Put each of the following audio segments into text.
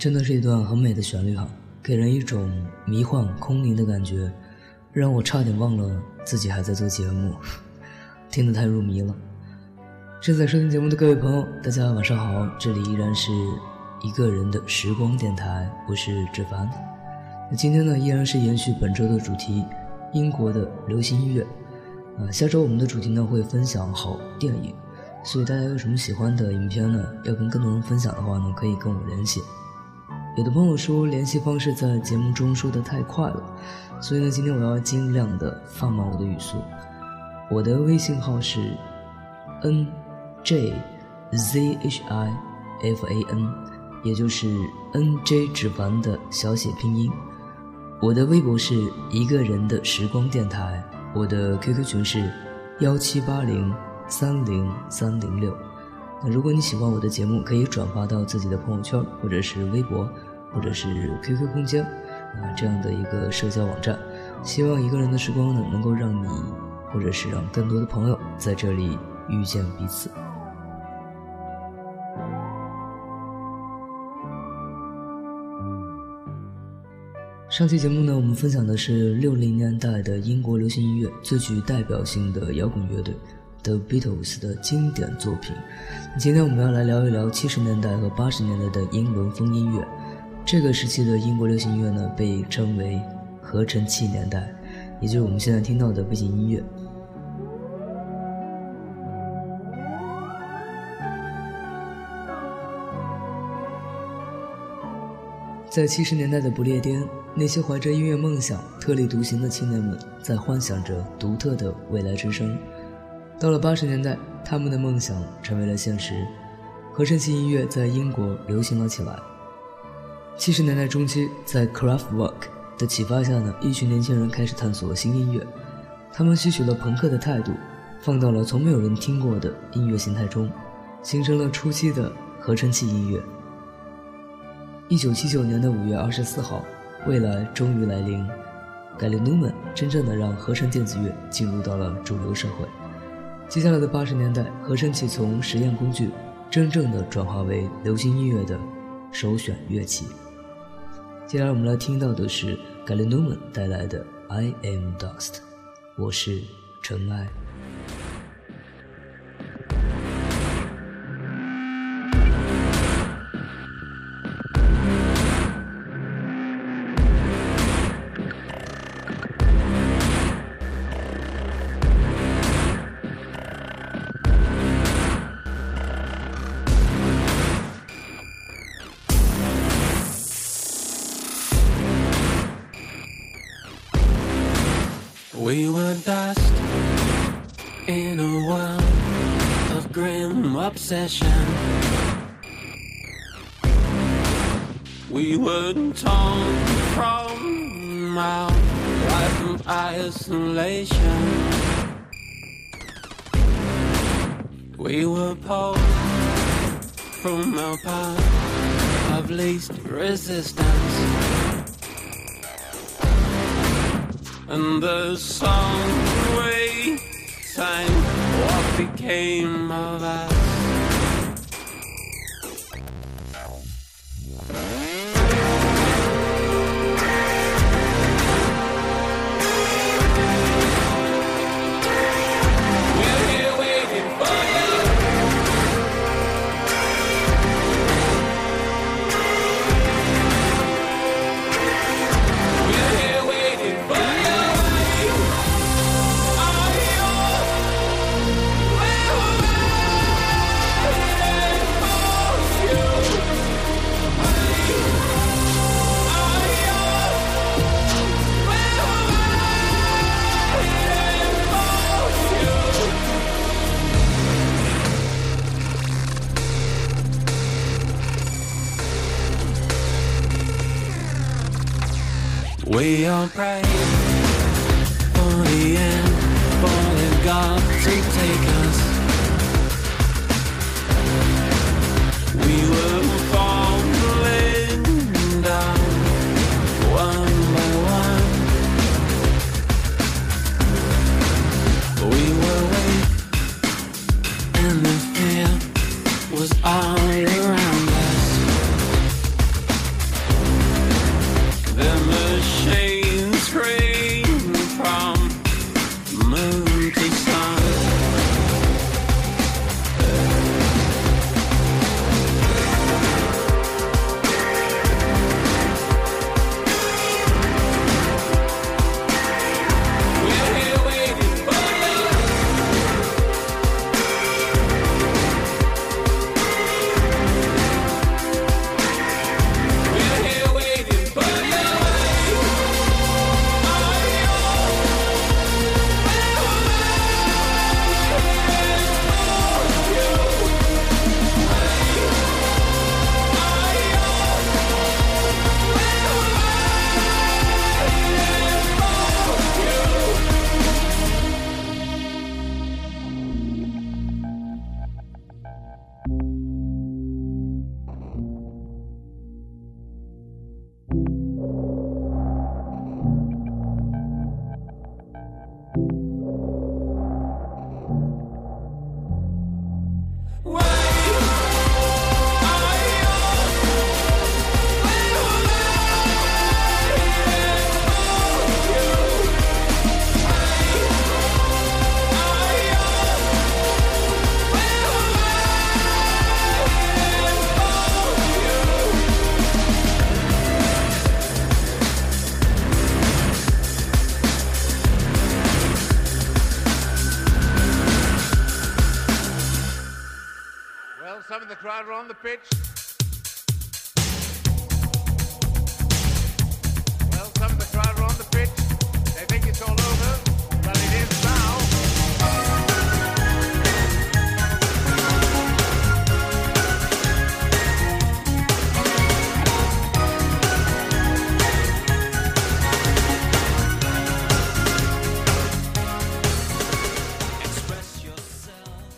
真的是一段很美的旋律哈，给人一种迷幻空灵的感觉，让我差点忘了自己还在做节目，听得太入迷了。正在收听节目的各位朋友，大家晚上好，这里依然是一个人的时光电台，我是志凡。那今天呢，依然是延续本周的主题，英国的流行音乐。啊，下周我们的主题呢会分享好电影，所以大家有什么喜欢的影片呢？要跟更多人分享的话呢，可以跟我联系。有的朋友说联系方式在节目中说的太快了，所以呢，今天我要尽量的放慢我的语速。我的微信号是 n j z h i f a n，也就是 n j 指凡的小写拼音。我的微博是一个人的时光电台，我的 QQ 群是幺七八零三零三零六。那如果你喜欢我的节目，可以转发到自己的朋友圈，或者是微博，或者是 QQ 空间，啊，这样的一个社交网站。希望一个人的时光呢，能够让你，或者是让更多的朋友在这里遇见彼此。上期节目呢，我们分享的是六零年代的英国流行音乐最具代表性的摇滚乐队。The Beatles 的经典作品。今天我们要来聊一聊七十年代和八十年代的英伦风音乐。这个时期的英国流行音乐呢，被称为合成器年代，也就是我们现在听到的背景音乐。在七十年代的不列颠，那些怀着音乐梦想、特立独行的青年们，在幻想着独特的未来之声。到了八十年代，他们的梦想成为了现实。合成器音乐在英国流行了起来。七十年代中期，在 Kraftwerk 的启发下呢，一群年轻人开始探索新音乐。他们吸取了朋克的态度，放到了从没有人听过的音乐形态中，形成了初期的合成器音乐。一九七九年的五月二十四号，未来终于来临。盖里努曼真正的让合成电子乐进入到了主流社会。接下来的八十年代，合成器从实验工具，真正的转化为流行音乐的首选乐器。接下来我们来听到的是 g a l e n u m a n 带来的《I Am Dust》，我是尘埃。Dust in a world of grim obsession. We were torn from our life of isolation. We were pulled from our path of least resistance. And the song we sang, what became of us? right.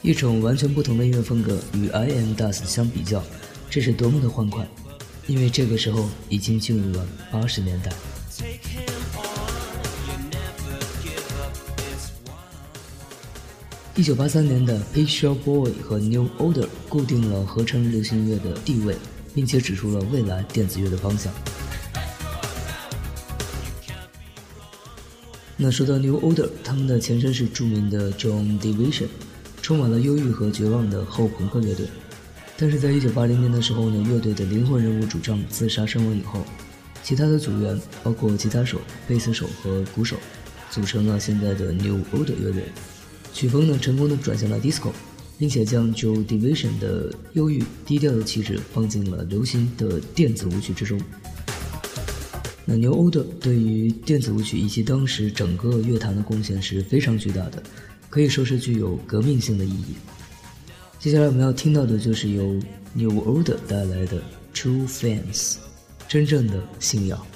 一种完全不同的音乐风格与 I Am Dust 相比较，这是多么的欢快！因为这个时候已经进入了八十年代。一九八三年的《Picture Boy》和《New Order》固定了合成流行乐的地位，并且指出了未来电子乐的方向。那说到 New Order，他们的前身是著名的 John Division，充满了忧郁和绝望的后朋克乐队。但是在一九八零年的时候呢，乐队的灵魂人物主唱自杀身亡以后，其他的组员包括吉他手、贝斯手和鼓手，组成了现在的 New Order 乐队。曲风呢，成功的转向了 Disco，并且将 Joe Division 的忧郁低调的气质放进了流行的电子舞曲之中。那 New Order 对于电子舞曲以及当时整个乐坛的贡献是非常巨大的，可以说是具有革命性的意义。接下来我们要听到的就是由 New Order 带来的 True Fans，真正的信仰。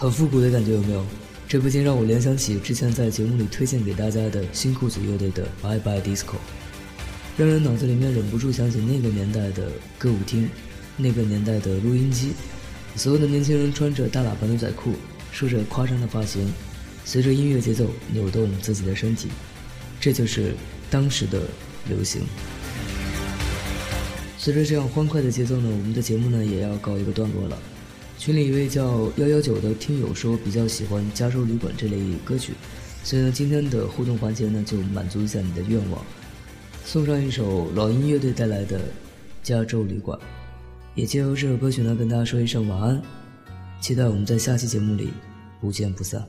很复古的感觉，有没有？这不禁让我联想起之前在节目里推荐给大家的新裤子乐队的《Bye Bye Disco》，让人脑子里面忍不住想起那个年代的歌舞厅，那个年代的录音机，所有的年轻人穿着大喇叭牛仔裤，梳着夸张的发型，随着音乐节奏扭动自己的身体，这就是当时的流行。随着这样欢快的节奏呢，我们的节目呢也要告一个段落了。群里一位叫幺幺九的听友说比较喜欢《加州旅馆》这类歌曲，所以呢，今天的互动环节呢就满足一下你的愿望，送上一首老鹰乐队带来的《加州旅馆》，也借由这首歌曲呢跟大家说一声晚安，期待我们在下期节目里不见不散。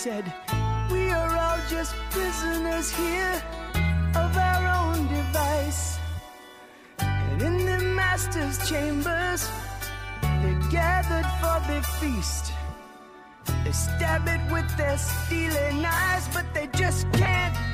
Said, "We are all just prisoners here of our own device." And in the master's chambers, they're gathered for the feast. They stab it with their steely knives, but they just can't.